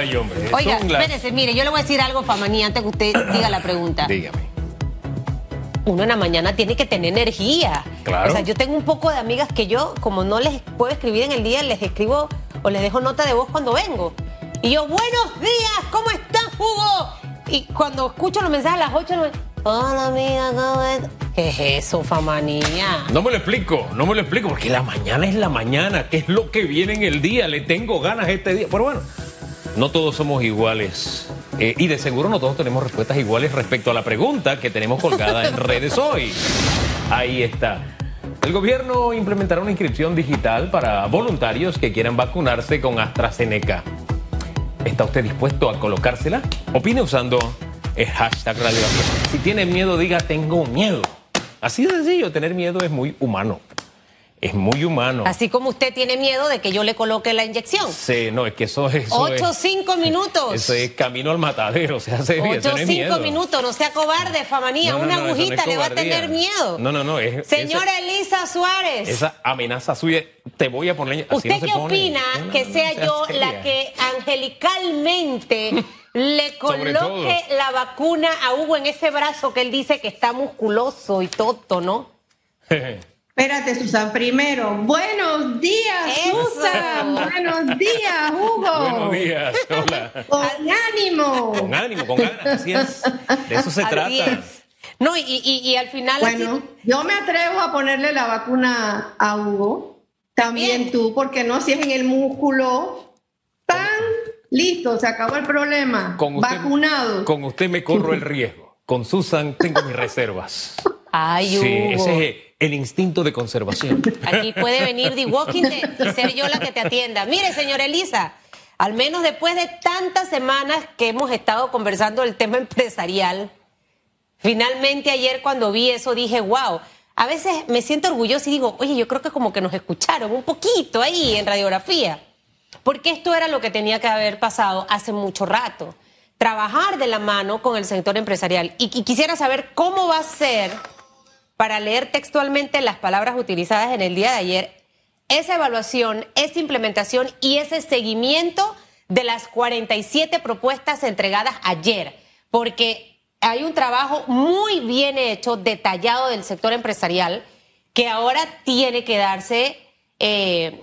Ay, hombre. Oiga, espérese, mire, yo le voy a decir algo, Famani, antes que usted diga la pregunta. Dígame. Uno en la mañana tiene que tener energía. Claro. O sea, yo tengo un poco de amigas que yo, como no les puedo escribir en el día, les escribo o les dejo nota de voz cuando vengo. Y yo, buenos días, ¿cómo estás, Hugo? Y cuando escucho los mensajes a las 8, no me... Hola, amiga, ¿cómo estás? ¿Qué es eso, famanía? No me lo explico, no me lo explico, porque la mañana es la mañana. ¿Qué es lo que viene en el día? Le tengo ganas este día. Pero bueno, no todos somos iguales. Eh, y de seguro no todos tenemos respuestas iguales respecto a la pregunta que tenemos colgada en redes hoy. Ahí está. El gobierno implementará una inscripción digital para voluntarios que quieran vacunarse con AstraZeneca. ¿Está usted dispuesto a colocársela? Opine usando el hashtag radiografía. Si tiene miedo, diga tengo miedo. Así de sencillo, tener miedo es muy humano. Es muy humano. Así como usted tiene miedo de que yo le coloque la inyección. Sí, no, es que eso, eso Ocho, es... cinco minutos. Eso es camino al matadero, se hace bien. Ocho, cinco minutos, no sea cobarde, Famanía. No, no, Una no, no agujita le va a tener miedo. No, no, no. Es, Señora Elisa Suárez. Esa, amenaza suya, te voy a poner... ¿Usted no se qué opina No, no, que no, sea no yo seria. la que angelicalmente le coloque la vacuna a Hugo en ese brazo que él dice que está musculoso y toto, ¿no? Espérate, Susan, primero. Buenos días, Eso. Susan. Buenos días, Hugo. Buenos días, hola. Con ánimo. Con ánimo, con ganas, así es. De eso se trata. es. No, y, y- y al final Bueno, así- yo me atrevo a ponerle la vacuna a Hugo. También Bien. tú, porque no si es en el músculo. ¡Tan! Listo, se acabó el problema. Con usted, Vacunado. Con usted me corro el riesgo. Con Susan tengo mis reservas. Ay, Hugo. Sí, ese es el instinto de conservación. Aquí puede venir The Walking Dead y ser yo la que te atienda. Mire, señora Elisa, al menos después de tantas semanas que hemos estado conversando del tema empresarial, finalmente ayer cuando vi eso dije, wow, a veces me siento orgullosa y digo, oye, yo creo que como que nos escucharon un poquito ahí en radiografía, porque esto era lo que tenía que haber pasado hace mucho rato. Trabajar de la mano con el sector empresarial. Y quisiera saber cómo va a ser para leer textualmente las palabras utilizadas en el día de ayer, esa evaluación, esa implementación y ese seguimiento de las 47 propuestas entregadas ayer, porque hay un trabajo muy bien hecho, detallado del sector empresarial, que ahora tiene que darse, eh,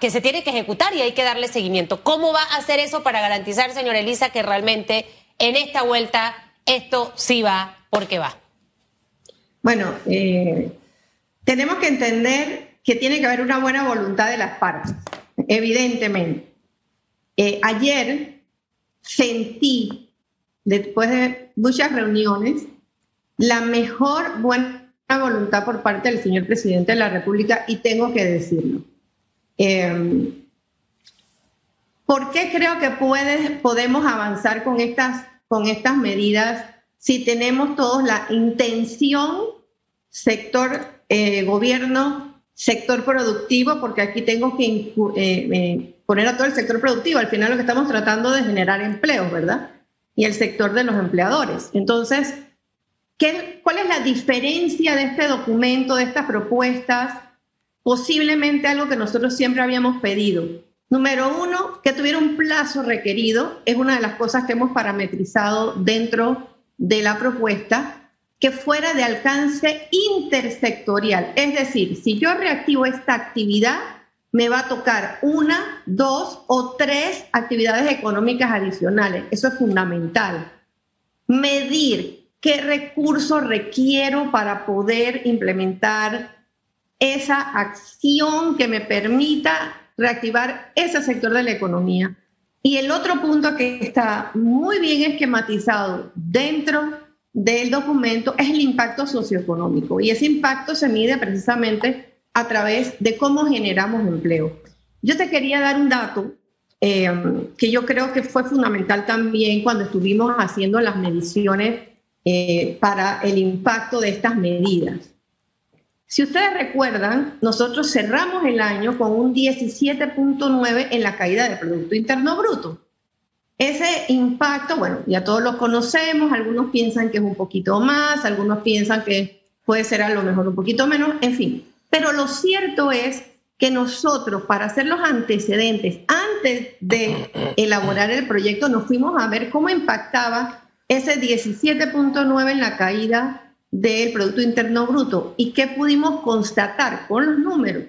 que se tiene que ejecutar y hay que darle seguimiento. ¿Cómo va a hacer eso para garantizar, señora Elisa, que realmente en esta vuelta esto sí va porque va? Bueno, eh, tenemos que entender que tiene que haber una buena voluntad de las partes, evidentemente. Eh, ayer sentí, después de muchas reuniones, la mejor buena voluntad por parte del señor presidente de la República y tengo que decirlo. Eh, ¿Por qué creo que podemos avanzar con estas, con estas medidas si tenemos todos la intención, sector eh, gobierno, sector productivo, porque aquí tengo que eh, eh, poner a todo el sector productivo. Al final lo que estamos tratando de generar empleos, ¿verdad? Y el sector de los empleadores. Entonces, ¿qué, ¿cuál es la diferencia de este documento, de estas propuestas? Posiblemente algo que nosotros siempre habíamos pedido. Número uno, que tuviera un plazo requerido, es una de las cosas que hemos parametrizado dentro de la propuesta, que fuera de alcance intersectorial. Es decir, si yo reactivo esta actividad, me va a tocar una, dos o tres actividades económicas adicionales. Eso es fundamental. Medir qué recursos requiero para poder implementar esa acción que me permita reactivar ese sector de la economía. Y el otro punto que está muy bien esquematizado dentro del documento es el impacto socioeconómico. Y ese impacto se mide precisamente a través de cómo generamos empleo. Yo te quería dar un dato eh, que yo creo que fue fundamental también cuando estuvimos haciendo las mediciones eh, para el impacto de estas medidas. Si ustedes recuerdan, nosotros cerramos el año con un 17.9 en la caída del Producto Interno Bruto. Ese impacto, bueno, ya todos lo conocemos, algunos piensan que es un poquito más, algunos piensan que puede ser a lo mejor un poquito menos, en fin. Pero lo cierto es que nosotros, para hacer los antecedentes, antes de elaborar el proyecto, nos fuimos a ver cómo impactaba ese 17.9 en la caída del Producto Interno Bruto y qué pudimos constatar con los números,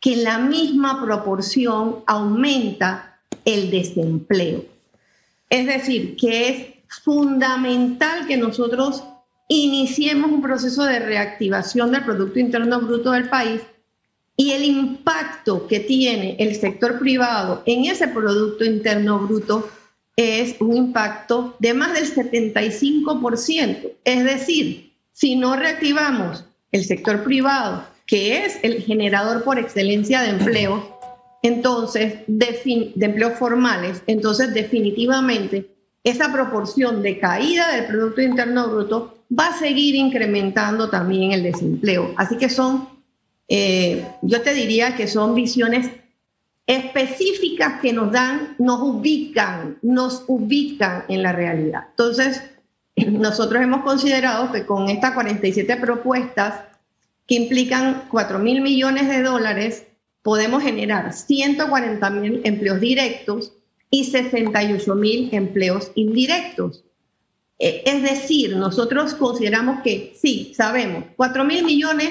que en la misma proporción aumenta el desempleo. Es decir, que es fundamental que nosotros iniciemos un proceso de reactivación del Producto Interno Bruto del país y el impacto que tiene el sector privado en ese Producto Interno Bruto es un impacto de más del 75%. Es decir, si no reactivamos el sector privado, que es el generador por excelencia de empleo, entonces, de, empleos formales, entonces definitivamente esa proporción de caída del Producto Interno Bruto va a seguir incrementando también el desempleo. Así que son eh, yo te diría que son visiones específicas que nos dan, nos ubican, nos ubican en la realidad. Entonces, nosotros hemos considerado que con estas 47 propuestas que implican 4 mil millones de dólares, podemos generar 140 mil empleos directos y 68 mil empleos indirectos. Eh, es decir, nosotros consideramos que sí, sabemos, 4 mil millones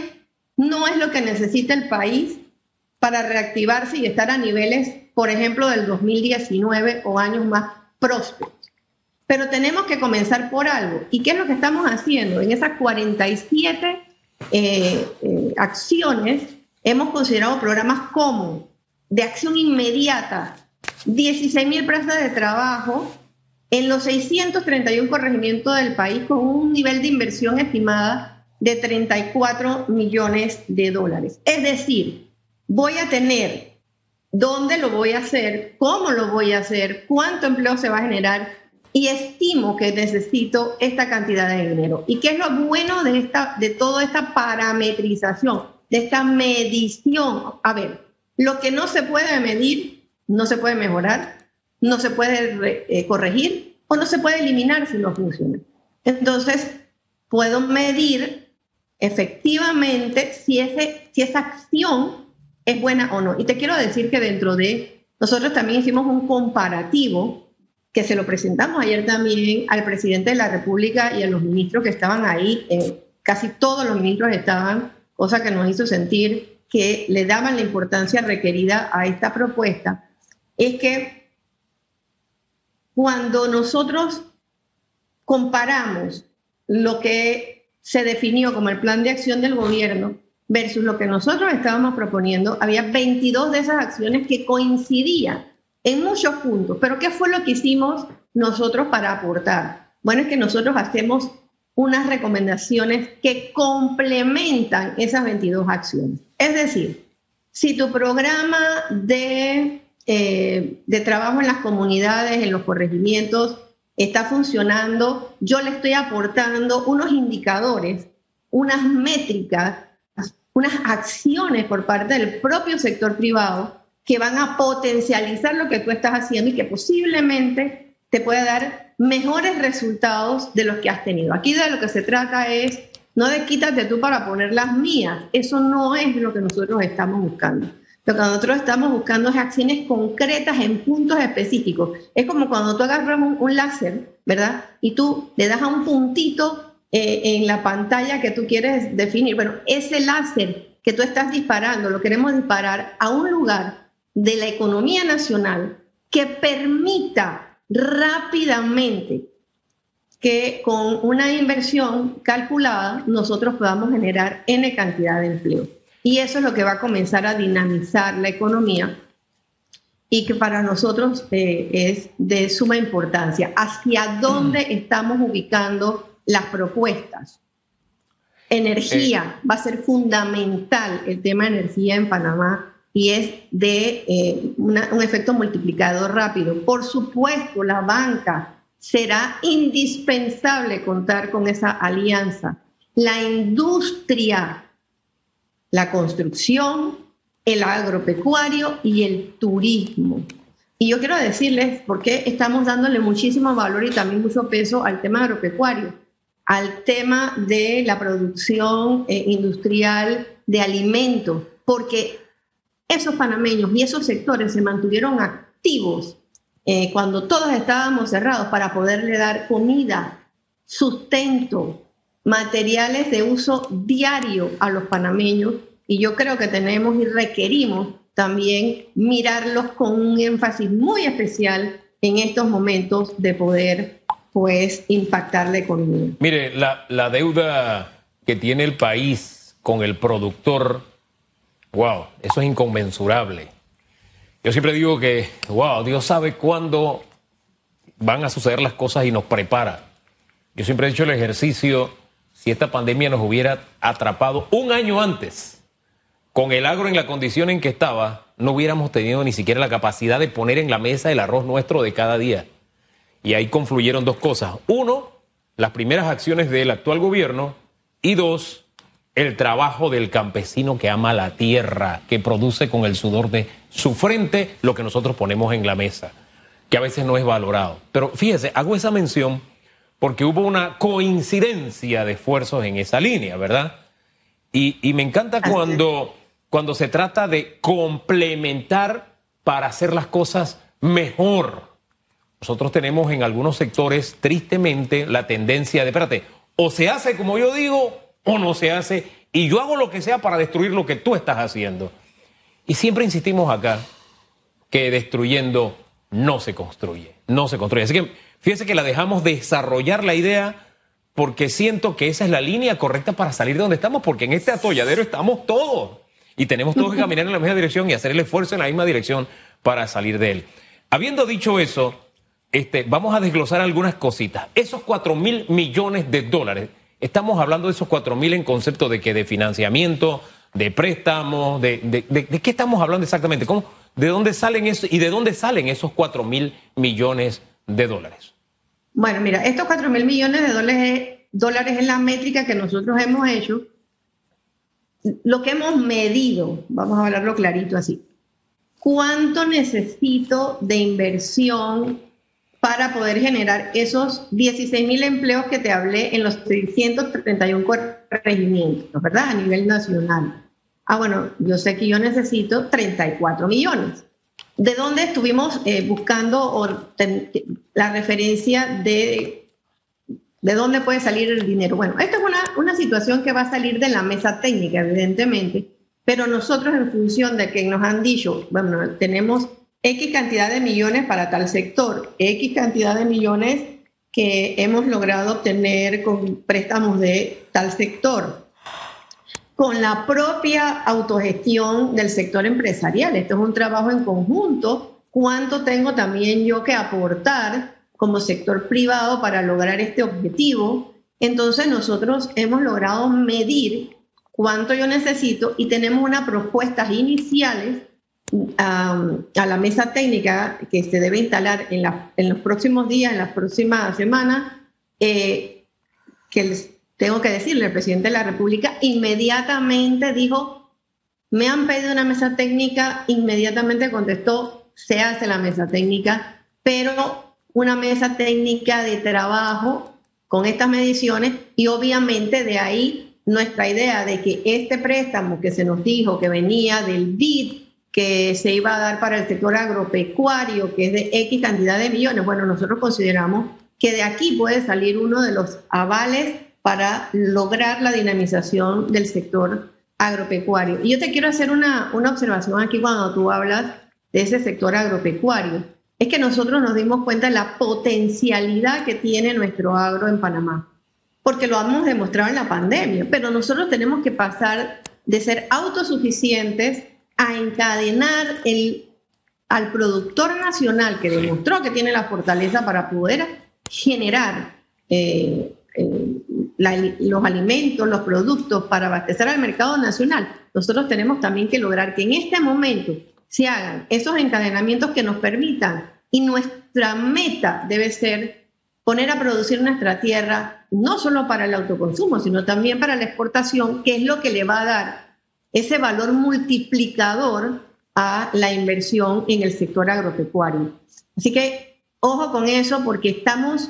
no es lo que necesita el país para reactivarse y estar a niveles, por ejemplo, del 2019 o años más prósperos. Pero tenemos que comenzar por algo. ¿Y qué es lo que estamos haciendo? En esas 47 eh, eh, acciones hemos considerado programas como de acción inmediata, 16 mil plazas de trabajo en los 631 corregimientos del país con un nivel de inversión estimada de 34 millones de dólares. Es decir, voy a tener dónde lo voy a hacer, cómo lo voy a hacer, cuánto empleo se va a generar y estimo que necesito esta cantidad de dinero. ¿Y qué es lo bueno de, esta, de toda esta parametrización, de esta medición? A ver, lo que no se puede medir, no se puede mejorar, no se puede eh, corregir o no se puede eliminar si no funciona. Entonces, puedo medir efectivamente si, ese, si esa acción es buena o no. Y te quiero decir que dentro de, nosotros también hicimos un comparativo que se lo presentamos ayer también al presidente de la República y a los ministros que estaban ahí, eh, casi todos los ministros estaban, cosa que nos hizo sentir que le daban la importancia requerida a esta propuesta, es que cuando nosotros comparamos lo que se definió como el plan de acción del gobierno versus lo que nosotros estábamos proponiendo, había 22 de esas acciones que coincidían en muchos puntos. Pero ¿qué fue lo que hicimos nosotros para aportar? Bueno, es que nosotros hacemos unas recomendaciones que complementan esas 22 acciones. Es decir, si tu programa de, eh, de trabajo en las comunidades, en los corregimientos, está funcionando, yo le estoy aportando unos indicadores, unas métricas, unas acciones por parte del propio sector privado que van a potencializar lo que tú estás haciendo y que posiblemente te pueda dar mejores resultados de los que has tenido. Aquí de lo que se trata es no de quítate tú para poner las mías. Eso no es lo que nosotros estamos buscando. Lo que nosotros estamos buscando es acciones concretas en puntos específicos. Es como cuando tú agarras un, láser, ¿verdad? Y tú le das a un puntito eh, en la pantalla que tú quieres definir. Bueno, ese láser que tú estás disparando lo queremos disparar a un lugar de la economía nacional que permita rápidamente que con una inversión calculada nosotros podamos generar N cantidad de empleo. Y eso es lo que va a comenzar a dinamizar la economía y que para nosotros eh, es de suma importancia. ¿Hacia dónde mm. estamos ubicando las propuestas? Energía, eh. va a ser fundamental el tema de energía en Panamá y es de eh, un efecto multiplicador rápido. Por supuesto, la banca será indispensable contar con esa alianza. La industria la construcción, el agropecuario y el turismo. Y yo quiero decirles por qué estamos dándole muchísimo valor y también mucho peso al tema agropecuario, al tema de la producción eh, industrial de alimentos, porque esos panameños y esos sectores se mantuvieron activos eh, cuando todos estábamos cerrados para poderle dar comida, sustento, materiales de uso diario a los panameños y yo creo que tenemos y requerimos también mirarlos con un énfasis muy especial en estos momentos de poder pues impactar la economía. Mire, la, la deuda que tiene el país con el productor, wow, eso es inconmensurable. Yo siempre digo que, wow, Dios sabe cuándo van a suceder las cosas y nos prepara. Yo siempre he hecho el ejercicio, si esta pandemia nos hubiera atrapado un año antes, con el agro en la condición en que estaba, no hubiéramos tenido ni siquiera la capacidad de poner en la mesa el arroz nuestro de cada día. Y ahí confluyeron dos cosas. Uno, las primeras acciones del actual gobierno y dos, el trabajo del campesino que ama la tierra, que produce con el sudor de su frente lo que nosotros ponemos en la mesa, que a veces no es valorado. Pero fíjese, hago esa mención porque hubo una coincidencia de esfuerzos en esa línea, ¿verdad? Y, y me encanta cuando cuando se trata de complementar para hacer las cosas mejor. Nosotros tenemos en algunos sectores, tristemente, la tendencia de, espérate, o se hace como yo digo o no se hace, y yo hago lo que sea para destruir lo que tú estás haciendo. Y siempre insistimos acá que destruyendo no se construye, no se construye. Así que fíjese que la dejamos desarrollar la idea porque siento que esa es la línea correcta para salir de donde estamos, porque en este atolladero estamos todos y tenemos todos que caminar en la misma dirección y hacer el esfuerzo en la misma dirección para salir de él. Habiendo dicho eso, este, vamos a desglosar algunas cositas. Esos 4 mil millones de dólares, estamos hablando de esos 4 mil en concepto de que de financiamiento, de préstamos, de, de, qué estamos hablando exactamente, ¿Cómo, de dónde salen eso y de dónde salen esos 4 mil millones de dólares. Bueno, mira, estos 4 mil millones de dólares, dólares es la métrica que nosotros hemos hecho lo que hemos medido, vamos a hablarlo clarito así, ¿cuánto necesito de inversión para poder generar esos 16 mil empleos que te hablé en los 631 regimientos, ¿verdad? A nivel nacional. Ah, bueno, yo sé que yo necesito 34 millones. ¿De dónde estuvimos eh, buscando la referencia de ¿De dónde puede salir el dinero? Bueno, esta es una, una situación que va a salir de la mesa técnica, evidentemente, pero nosotros en función de que nos han dicho, bueno, tenemos X cantidad de millones para tal sector, X cantidad de millones que hemos logrado obtener con préstamos de tal sector, con la propia autogestión del sector empresarial. Esto es un trabajo en conjunto. ¿Cuánto tengo también yo que aportar como sector privado para lograr este objetivo. Entonces nosotros hemos logrado medir cuánto yo necesito y tenemos unas propuestas iniciales a la mesa técnica que se debe instalar en, los próximos días, en las próximas semanas, eh, que les tengo que decirle, el presidente de la República inmediatamente dijo, me han pedido una mesa técnica, inmediatamente contestó, se hace la mesa técnica, pero una mesa técnica de trabajo con estas mediciones y obviamente de ahí nuestra idea de que este préstamo que se nos dijo que venía del BID que se iba a dar para el sector agropecuario, que es de X cantidad de millones, bueno, nosotros consideramos que de aquí puede salir uno de los avales para lograr la dinamización del sector agropecuario. Y yo te quiero hacer una, una observación aquí cuando tú hablas de ese sector agropecuario. Es que nosotros nos dimos cuenta de la potencialidad que tiene nuestro agro en Panamá, porque lo hemos demostrado en la pandemia, pero nosotros tenemos que pasar de ser autosuficientes a encadenar el, al productor nacional que demostró que tiene la fortaleza para poder generar eh, eh, los alimentos, los productos para abastecer al mercado nacional. Nosotros tenemos también que lograr que en este momento se hagan esos encadenamientos que nos permitan. Y nuestra meta debe ser poner a producir nuestra tierra, no solo para el autoconsumo, sino también para la exportación, que es lo que le va a dar ese valor multiplicador a la inversión en el sector agropecuario. Así que ojo con eso porque estamos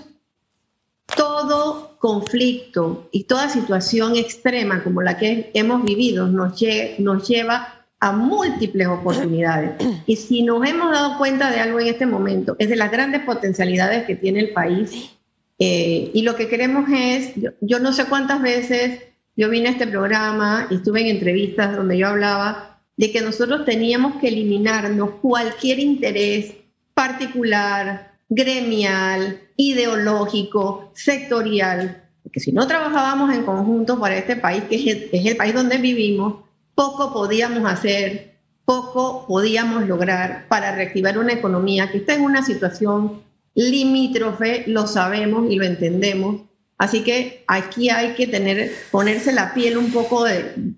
todo conflicto y toda situación extrema como la que hemos vivido nos, nos lleva a múltiples oportunidades. Y si nos hemos dado cuenta de algo en este momento, es de las grandes potencialidades que tiene el país. Eh, y lo que queremos es, yo, no sé cuántas veces yo vine a este programa y estuve en entrevistas donde yo hablaba de que nosotros teníamos que eliminarnos cualquier interés particular, gremial, ideológico, sectorial, porque si no trabajábamos en conjunto para este país, que es el país donde vivimos, poco podíamos hacer, poco podíamos lograr para reactivar una economía que está en una situación limítrofe, lo sabemos y lo entendemos. Así que aquí hay que tener, ponerse la piel un poco de,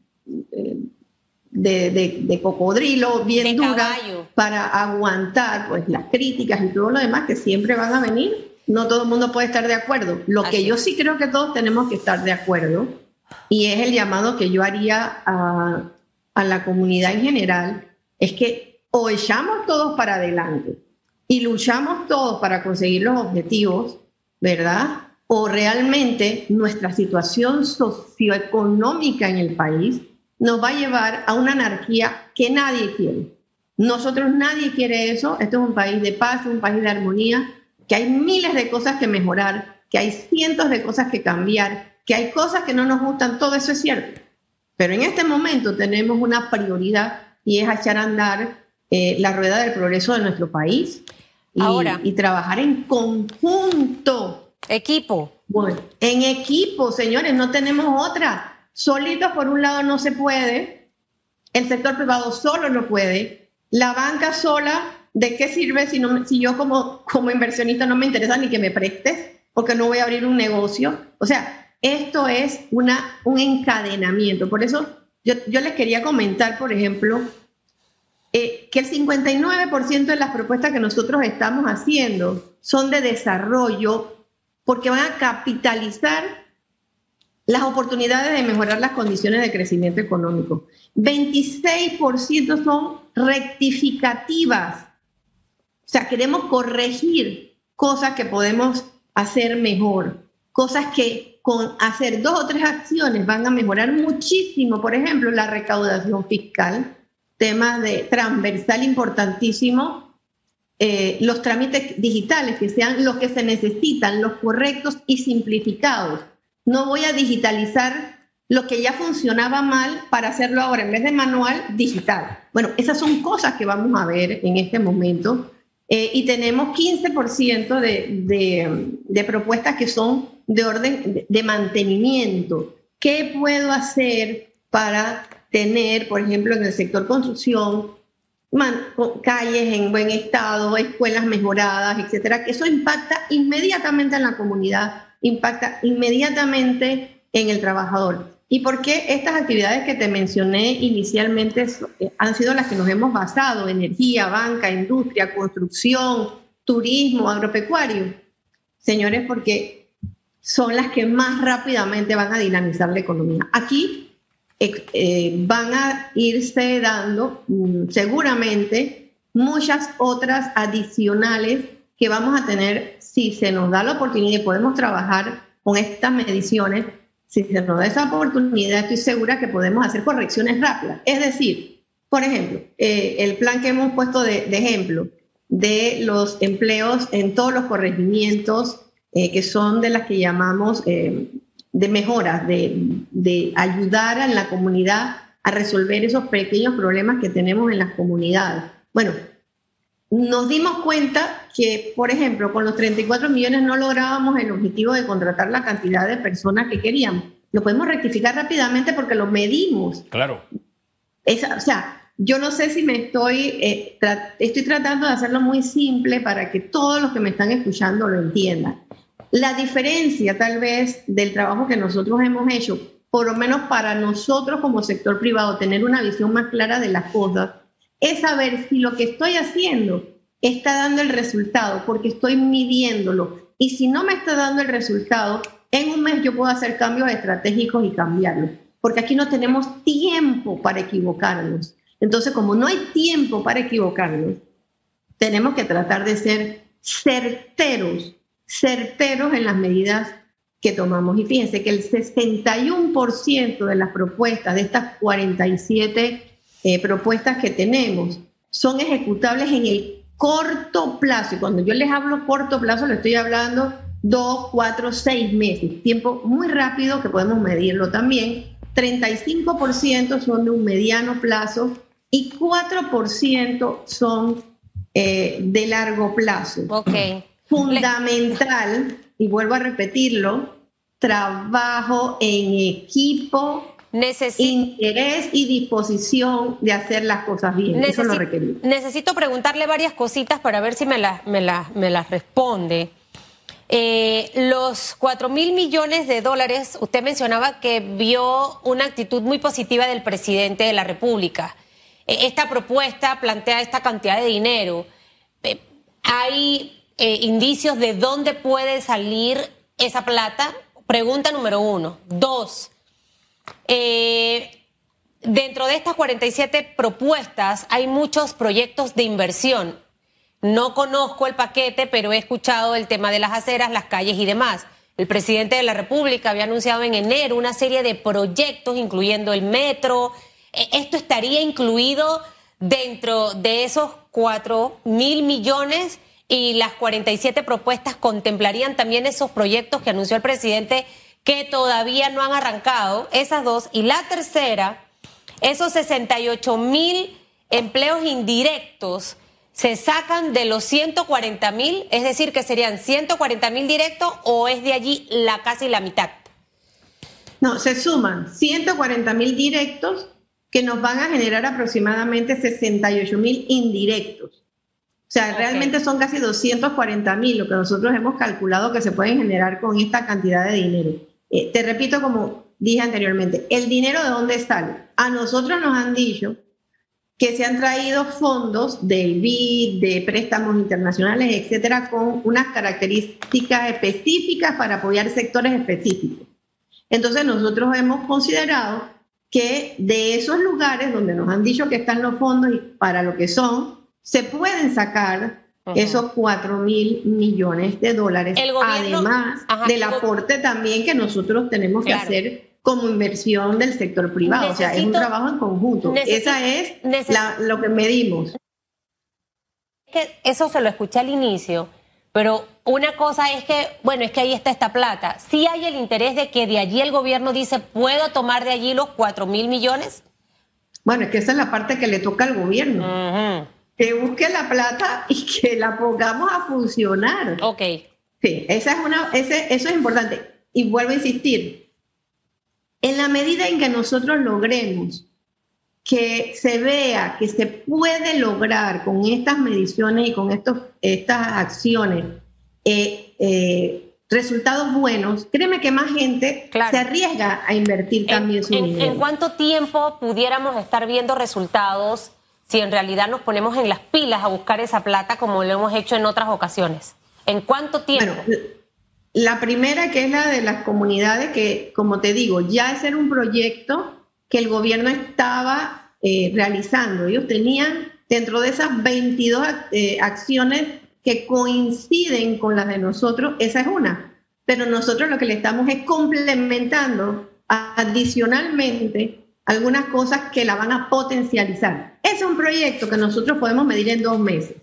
de, cocodrilo, bien dura, para aguantar pues, las críticas y todo lo demás que siempre van a venir. No todo el mundo puede estar de acuerdo. Lo que yo sí creo que todos tenemos que estar de acuerdo y es el llamado que yo haría a, la comunidad en general, es que o echamos todos para adelante y luchamos todos para conseguir los objetivos, ¿verdad? O realmente nuestra situación socioeconómica en el país nos va a llevar a una anarquía que nadie quiere. Nosotros nadie quiere eso. Esto es un país de paz, un país de armonía, que hay miles de cosas que mejorar, que hay cientos de cosas que cambiar, que hay cosas que no nos gustan, todo eso es cierto. Pero en este momento tenemos una prioridad y es echar a andar eh, la rueda del progreso de nuestro país y, Ahora, y trabajar en conjunto. Equipo. Bueno, en equipo, señores, no tenemos otra. Solitos por un lado no se puede, el sector privado solo no puede, la banca sola, ¿de qué sirve si, no, si yo como, como inversionista no me interesa ni que me prestes? Porque no voy a abrir un negocio. O sea, esto es una, un encadenamiento. Por eso yo, les quería comentar, por ejemplo, eh, que el 59% de las propuestas que nosotros estamos haciendo son de desarrollo porque van a capitalizar las oportunidades de mejorar las condiciones de crecimiento económico. 26% son rectificativas. O sea, queremos corregir cosas que podemos hacer mejor, cosas que con hacer dos o tres acciones van a mejorar muchísimo, por ejemplo, la recaudación fiscal, temas de transversal importantísimo, eh, los trámites digitales que sean los que se necesitan, los correctos y simplificados. No voy a digitalizar lo que ya funcionaba mal para hacerlo ahora en vez de manual, digital. Bueno, esas son cosas que vamos a ver en este momento eh, y tenemos 15% de, de, propuestas que son de orden de mantenimiento. ¿Qué puedo hacer para tener, por ejemplo, en el sector construcción, calles en buen estado, escuelas mejoradas, etcétera? Que eso impacta inmediatamente en la comunidad, impacta inmediatamente en el trabajador. ¿Y por qué estas actividades que te mencioné inicialmente eh, han sido las que nos hemos basado? Energía, banca, industria, construcción, turismo, agropecuario. Señores, porque son las que más rápidamente van a dinamizar la economía. Aquí eh, van a irse dando mm, seguramente muchas otras adicionales que vamos a tener si se nos da la oportunidad y podemos trabajar con estas mediciones si se nos da esa oportunidad, estoy segura que podemos hacer correcciones rápidas. Es decir, por ejemplo, eh, el plan que hemos puesto de, ejemplo de los empleos en todos los corregimientos, eh, que son de las que llamamos eh, de mejoras, de, de ayudar a la comunidad a resolver esos pequeños problemas que tenemos en las comunidades. Bueno, nos dimos cuenta que, por ejemplo, con los 34 millones no lográbamos el objetivo de contratar la cantidad de personas que queríamos. Lo podemos rectificar rápidamente porque lo medimos. Claro. o sea, yo no sé si me estoy, eh, estoy tratando de hacerlo muy simple para que todos los que me están escuchando lo entiendan. La diferencia tal vez del trabajo que nosotros hemos hecho, por lo menos para nosotros como sector privado, tener una visión más clara de las cosas, es saber si lo que estoy haciendo está dando el resultado, porque estoy midiéndolo. Y si no me está dando el resultado, en un mes yo puedo hacer cambios estratégicos y cambiarlo, porque aquí no tenemos tiempo para equivocarnos. Entonces, como no hay tiempo para equivocarnos, tenemos que tratar de ser certeros, certeros en las medidas que tomamos. Y fíjense que el 61% de las propuestas de estas 47 eh, propuestas que tenemos son ejecutables en el corto plazo. Y cuando yo les hablo corto plazo, le estoy hablando dos, cuatro, seis meses. Tiempo muy rápido que podemos medirlo también. 35% son de un mediano plazo y 4% son eh, de largo plazo. Ok. Fundamental, y vuelvo a repetirlo, trabajo en equipo, interés y disposición de hacer las cosas bien. Eso lo requerimos. Necesito preguntarle varias cositas para ver si me las me me responde. Eh, los 4 mil millones de dólares, usted mencionaba que vio una actitud muy positiva del presidente de la República. Eh, esta propuesta plantea esta cantidad de dinero. Eh, ¿Hay indicios de dónde puede salir esa plata? Pregunta número uno. Dos, dentro de estas 47 propuestas hay muchos proyectos de inversión. No conozco el paquete, pero he escuchado el tema de las aceras, las calles y demás. El presidente de la República había anunciado en enero una serie de proyectos, incluyendo el metro. E, ¿Esto estaría incluido dentro de esos 4 mil millones y las 47 propuestas contemplarían también esos proyectos que anunció el presidente que todavía no han arrancado? Esas dos. Y la tercera, esos 68 mil empleos indirectos se sacan de los 140 mil, es decir, que serían 140 mil directos o es de allí la casi la mitad? No, se suman 140 mil directos que nos van a generar aproximadamente 68 mil indirectos. O sea, realmente son casi 240 mil lo que nosotros hemos calculado que se pueden generar con esta cantidad de dinero. Eh, te repito, como dije anteriormente, el dinero de dónde sale. A nosotros nos han dicho que se han traído fondos del BID, de préstamos internacionales, etcétera, con unas características específicas para apoyar sectores específicos. Entonces, nosotros hemos considerado que de esos lugares donde nos han dicho que están los fondos y para lo que son, se pueden sacar esos 4 mil millones de dólares, además del aporte también que nosotros tenemos que hacer como inversión del sector privado. o sea, es un trabajo en conjunto. Esa es lo que medimos. Eso se lo escuché al inicio, pero una cosa es que, bueno, es que ahí está esta plata. ¿Sí hay el interés de que de allí el gobierno dice, puedo tomar de allí los 4 mil millones? Bueno, es que esa es la parte que le toca al gobierno. Que busque la plata y que la pongamos a funcionar. Ok. Sí, esa es una, ese, eso es importante. Y vuelvo a insistir, en la medida en que nosotros logremos que se vea que se puede lograr con estas mediciones y con estos, estas acciones eh, eh, resultados buenos, créeme que más gente se arriesga a invertir también su dinero. ¿En cuánto tiempo pudiéramos estar viendo resultados si en realidad nos ponemos en las pilas a buscar esa plata como lo hemos hecho en otras ocasiones? ¿En cuánto tiempo? La primera, que es la de las comunidades, que como te digo, ya es era un proyecto que el gobierno estaba eh, realizando. Ellos tenían dentro de esas 22 eh, acciones que coinciden con las de nosotros, esa es una. Pero nosotros lo que le estamos es complementando adicionalmente algunas cosas que la van a potencializar. Es un proyecto que nosotros podemos medir en dos meses.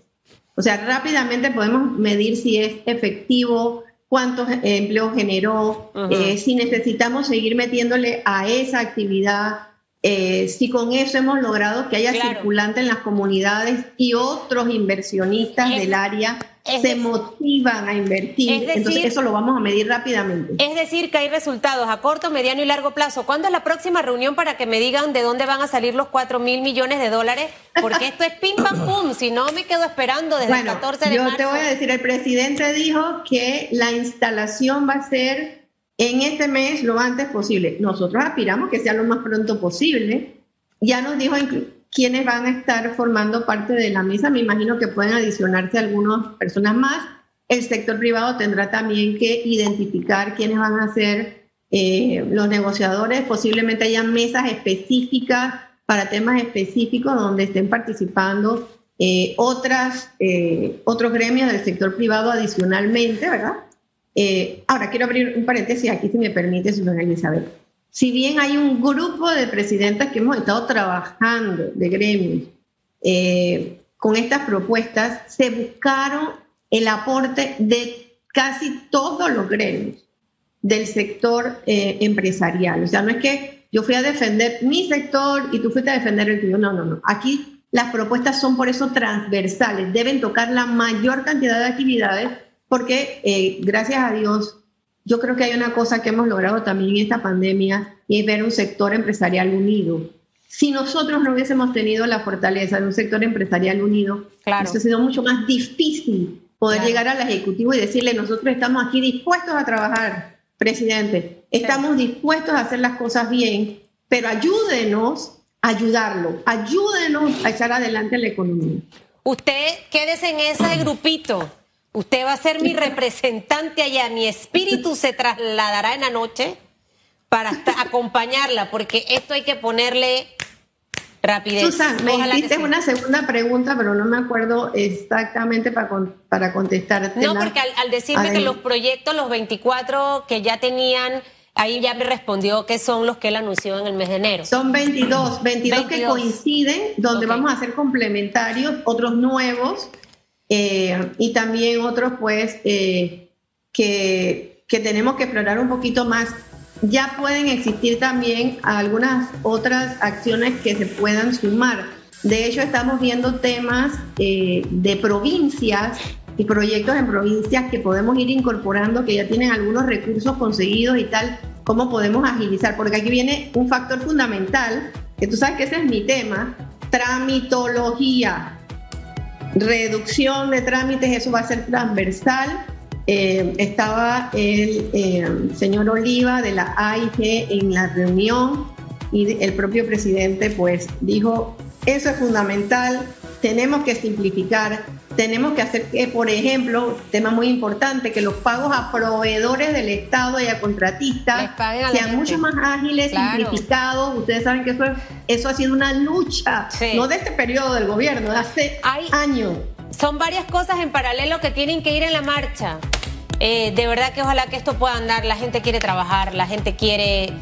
O sea, rápidamente podemos medir si es efectivo, cuántos empleos generó, eh, si necesitamos seguir metiéndole a esa actividad, eh, si con eso hemos logrado que haya circulante en las comunidades y otros inversionistas del área se motivan a invertir. Entonces eso lo vamos a medir rápidamente. Es decir, que hay resultados a corto, mediano y largo plazo. ¿Cuándo es la próxima reunión para que me digan de dónde van a salir los 4 mil millones de dólares? Porque esto es pim pam pum, si no me quedo esperando desde el 14 de marzo. Yo te voy a decir, el presidente dijo que la instalación va a ser en este mes lo antes posible. Nosotros aspiramos que sea lo más pronto posible. Ya nos dijo quiénes van a estar formando parte de la mesa. Me imagino que pueden adicionarse algunas personas más. El sector privado tendrá también que identificar quiénes van a ser eh, los negociadores. Posiblemente haya mesas específicas para temas específicos donde estén participando eh, otras, eh, otros gremios del sector privado adicionalmente, ¿verdad? ahora quiero abrir un paréntesis aquí, si me permite, señora Elizabeth. Si bien hay un grupo de presidentes que hemos estado trabajando de gremios eh, con estas propuestas, se buscaron el aporte de casi todos los gremios del sector eh, empresarial. O sea, no es que yo fui a defender mi sector y tú fuiste a defender el tuyo. No, no, no. Aquí las propuestas son por eso transversales, deben tocar la mayor cantidad de actividades porque eh, gracias a Dios yo creo que hay una cosa que hemos logrado también en esta pandemia y es ver un sector empresarial unido. Si nosotros no hubiésemos tenido la fortaleza de un sector empresarial unido, claro. ha sido mucho más difícil poder llegar al Ejecutivo y decirle, nosotros estamos aquí dispuestos a trabajar, presidente, estamos dispuestos a hacer las cosas bien, pero ayúdenos a ayudarlo, ayúdenos a echar adelante la economía. Usted quédese en ese grupito Usted va a ser mi representante allá, mi espíritu se trasladará en la noche para acompañarla, porque esto hay que ponerle rapidez. Susan, me hiciste una segunda pregunta, pero no me acuerdo exactamente para, para contestarte. No, porque al, decirme que los proyectos, los 24 que ya tenían, ahí ya me respondió que son los que él anunció en el mes de enero. Son 22, 22, que coinciden, donde vamos a hacer complementarios, otros nuevos eh, y también otros pues eh, que, que tenemos que explorar un poquito más. Ya pueden existir también algunas otras acciones que se puedan sumar. De hecho, estamos viendo temas eh, de provincias y proyectos en provincias que podemos ir incorporando, que ya tienen algunos recursos conseguidos y tal, cómo podemos agilizar, porque aquí viene un factor fundamental, que tú sabes que ese es mi tema, tramitología reducción de trámites, eso va a ser transversal. Eh, estaba el eh, señor Oliva de la AIG en la reunión y el propio presidente pues dijo, eso es fundamental, tenemos que simplificar, tenemos que hacer que, por ejemplo, tema muy importante, que los pagos a proveedores del Estado y a contratistas sean mucho más ágiles, simplificados. Ustedes saben que eso, eso ha sido una lucha, no de este periodo del gobierno, de hace años. Son varias cosas en paralelo que tienen que ir en la marcha. Eh, de verdad que ojalá que esto pueda andar. La gente quiere trabajar, la gente quiere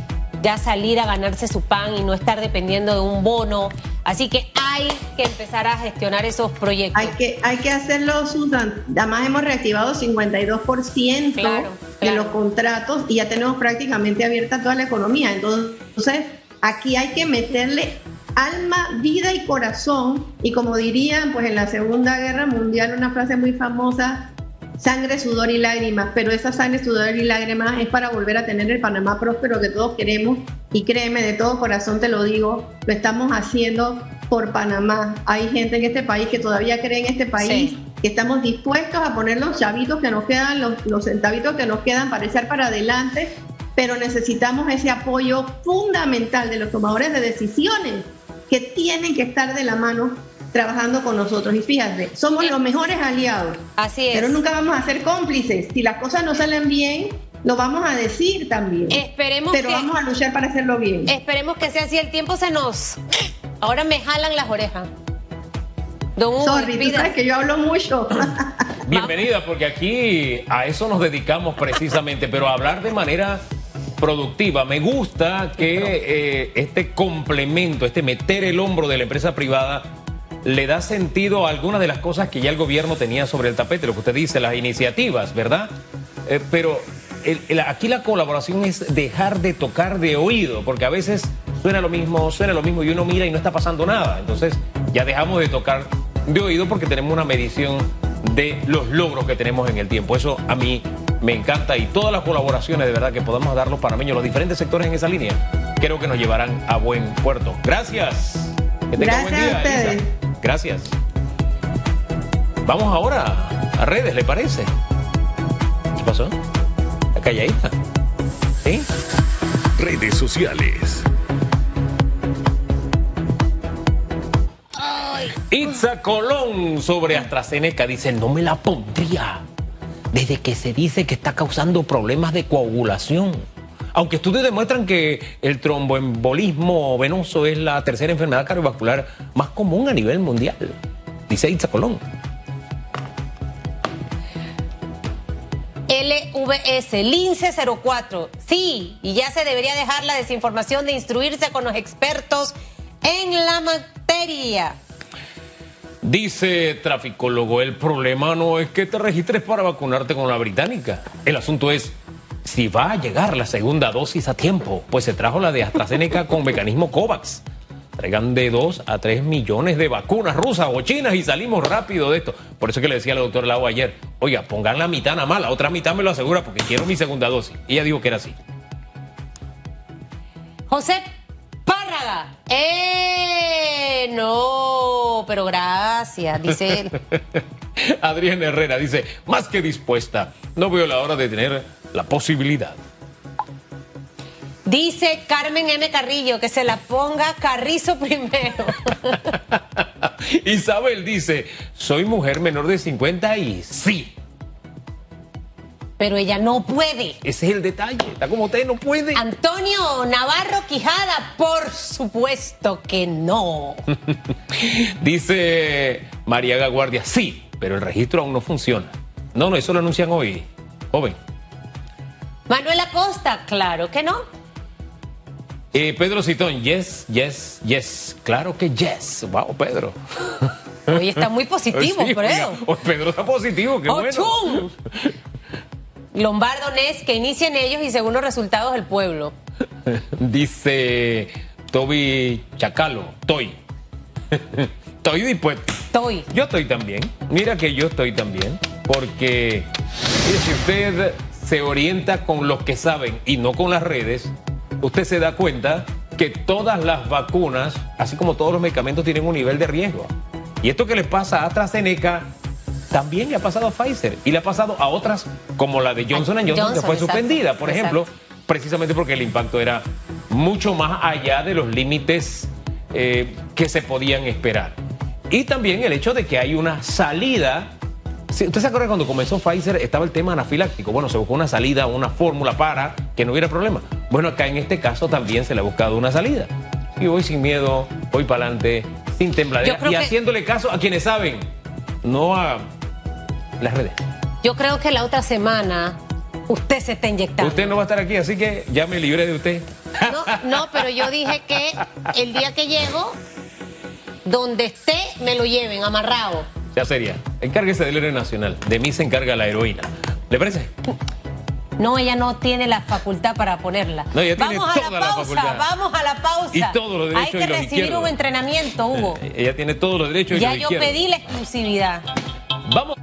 ya salir a ganarse su pan y no estar dependiendo de un bono. Así que hay que empezar a gestionar esos proyectos. Hay que, hay que hacerlo, Susan. Además hemos reactivado 52% de los contratos y ya tenemos prácticamente abierta toda la economía. Entonces, aquí hay que meterle alma, vida y corazón. Y como dirían, pues en la Segunda Guerra Mundial, una frase muy famosa, sangre, sudor y lágrimas, pero esa sangre, sudor y lágrimas es para volver a tener el Panamá próspero que todos queremos y créeme, de todo corazón te lo digo, lo estamos haciendo por Panamá. Hay gente en este país que todavía cree en este país, que estamos dispuestos a poner los chavitos que nos quedan, los, los centavitos que nos quedan para echar para adelante, pero necesitamos ese apoyo fundamental de los tomadores de decisiones que tienen que estar de la mano trabajando con nosotros. Y fíjate, somos los mejores aliados. Así es. Pero nunca vamos a ser cómplices. Si las cosas no salen bien, lo vamos a decir también. Esperemos Pero vamos a luchar para hacerlo bien. Esperemos que sea así. El tiempo se nos. Ahora me jalan las orejas. Don Hugo, Sorry, tú sabes que yo hablo mucho. Bienvenida, porque aquí a eso nos dedicamos precisamente, pero a hablar de manera productiva. Me gusta que eh, este complemento, este meter el hombro de la empresa privada le da sentido a algunas de las cosas que ya el gobierno tenía sobre el tapete, lo que usted dice, las iniciativas, ¿verdad? Eh, pero aquí la colaboración es dejar de tocar de oído, porque a veces suena lo mismo, suena lo mismo y uno mira y no está pasando nada. Entonces ya dejamos de tocar de oído porque tenemos una medición de los logros que tenemos en el tiempo. Eso a mí me encanta y todas las colaboraciones de verdad que podamos dar los panameños, los diferentes sectores en esa línea, creo que nos llevarán a buen puerto. Gracias. Que tengan buen día. Gracias. Vamos ahora a redes, ¿le parece? ¿Qué pasó? La calladita. ¿Sí? Redes sociales. Itza Colón sobre AstraZeneca dice, no me la pondría desde que se dice que está causando problemas de coagulación. Aunque estudios demuestran que el tromboembolismo venoso es la tercera enfermedad cardiovascular más común a nivel mundial, dice Itza Colón. LV VS, Lince 04. Sí, y ya se debería dejar la desinformación de instruirse con los expertos en la materia. Dice traficólogo, el problema no es que te registres para vacunarte con la británica. El asunto es si va a llegar la segunda dosis a tiempo, pues se trajo la de AstraZeneca con mecanismo COVAX. Traigan de 2 a 3 millones de vacunas rusas o chinas y salimos rápido de esto. Por eso que le decía al doctor Lau ayer, oiga, pongan la mitad nada más, la otra mitad me lo asegura porque quiero mi segunda dosis. Y ella dijo que era así. José Párraga. ¡Eh! No, pero gracias, dice él. Adrián Herrera dice, más que dispuesta, no veo la hora de tener la posibilidad. Dice Carmen M. Carrillo que se la ponga Carrizo primero. Isabel dice, soy mujer menor de 50 y sí. Pero ella no puede. Ese es el detalle, está como usted, no puede. Antonio Navarro Quijada, por supuesto que no. dice María Guardia, sí, pero el registro aún no funciona. No, no, eso lo anuncian hoy, joven. Manuel Acosta, claro que no. Eh, Pedro Citón, yes, yes, yes. Claro que yes. Wow, Pedro. Hoy está muy positivo, sí, Pedro. Hoy Pedro está positivo, qué bueno. Lombardo Nes, que inicien ellos y según los resultados del pueblo. Dice Toby Chacalo, estoy. estoy dispuesto. Estoy. Yo estoy también. Mira que yo estoy también. Porque mire, si usted se orienta con los que saben y no con las redes, usted se da cuenta que todas las vacunas, así como todos los medicamentos, tienen un nivel de riesgo. Y esto que le pasa a AstraZeneca también le ha pasado a Pfizer y le ha pasado a otras como la de Johnson Johnson, Johnson que fue exacto, suspendida, por exacto. ejemplo, precisamente porque el impacto era mucho más allá de los límites eh, que se podían esperar. Y también el hecho de que hay una salida. ¿Usted se acuerda cuando comenzó Pfizer estaba el tema anafiláctico? Bueno, se buscó una salida, una fórmula para que no hubiera problema. Bueno, acá en este caso también se le ha buscado una salida. Y voy sin miedo, voy para adelante, sin tembladera y que... haciéndole caso a quienes saben, no a las redes. Yo creo que la otra semana usted se está inyectando. Usted no va a estar aquí, así que ya me libré de usted. No, no, pero yo dije que el día que llego, donde esté, me lo lleven amarrado. Ya sería. Encárguese del héroe nacional. De mí se encarga la heroína. ¿Le parece? No, ella no tiene la facultad para ponerla. No, ella vamos tiene a toda la la pausa, facultad. vamos a la pausa. Y todos los derechos Hay que y los recibir un entrenamiento, Hugo. Ella tiene todos los derechos y ya los yo izquierdos. pedí la exclusividad. Vamos.